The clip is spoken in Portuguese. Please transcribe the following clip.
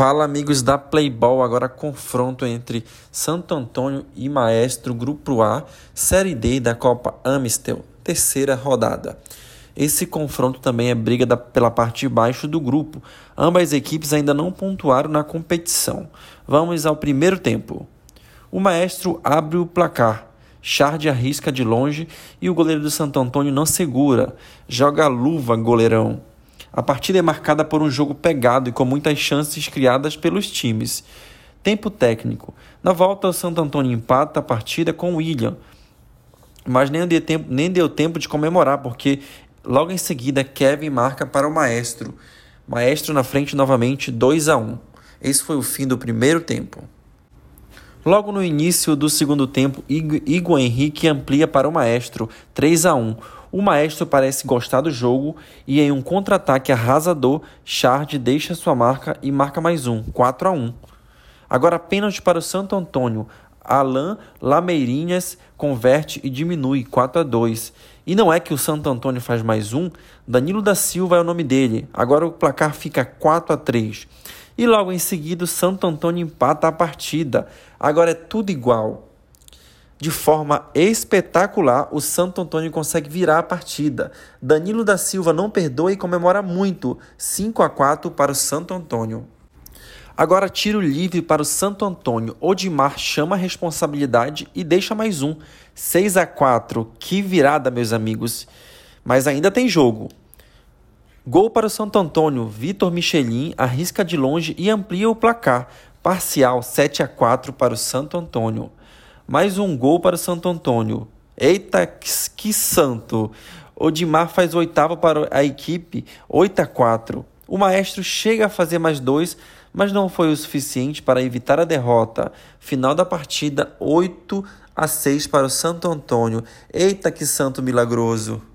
Fala amigos da Playball, agora confronto entre Santo Antônio e Maestro Grupo A, Série D da Copa Amistel, terceira rodada. Esse confronto também é briga da, pela parte de baixo do grupo. Ambas equipes ainda não pontuaram na competição. Vamos ao primeiro tempo. O Maestro abre o placar. Chard arrisca de longe e o goleiro do Santo Antônio não segura. Joga a luva, goleirão. A partida é marcada por um jogo pegado e com muitas chances criadas pelos times. Tempo técnico. Na volta, o Santo Antônio empata a partida com o William, mas nem deu, tempo, nem deu tempo de comemorar, porque logo em seguida Kevin marca para o Maestro. Maestro na frente novamente 2 a 1. Esse foi o fim do primeiro tempo. Logo no início do segundo tempo, Igor Henrique amplia para o Maestro 3 a 1. O Maestro parece gostar do jogo e em um contra-ataque arrasador, Chard deixa sua marca e marca mais um, 4 a 1. Agora pênalti para o Santo Antônio. Alain Lameirinhas converte e diminui 4 a 2. E não é que o Santo Antônio faz mais um, Danilo da Silva é o nome dele. Agora o placar fica 4 a 3 e logo em seguida o Santo Antônio empata a partida. Agora é tudo igual. De forma espetacular, o Santo Antônio consegue virar a partida. Danilo da Silva não perdoa e comemora muito. 5 a 4 para o Santo Antônio. Agora tiro livre para o Santo Antônio. Odimar chama a responsabilidade e deixa mais um. 6 a 4. Que virada, meus amigos. Mas ainda tem jogo. Gol para o Santo Antônio. Vitor Michelin arrisca de longe e amplia o placar. Parcial 7 a 4 para o Santo Antônio. Mais um gol para o Santo Antônio. Eita, que santo! Odimar faz oitavo para a equipe, 8 a 4. O maestro chega a fazer mais dois, mas não foi o suficiente para evitar a derrota. Final da partida, 8 a 6 para o Santo Antônio. Eita, que santo milagroso!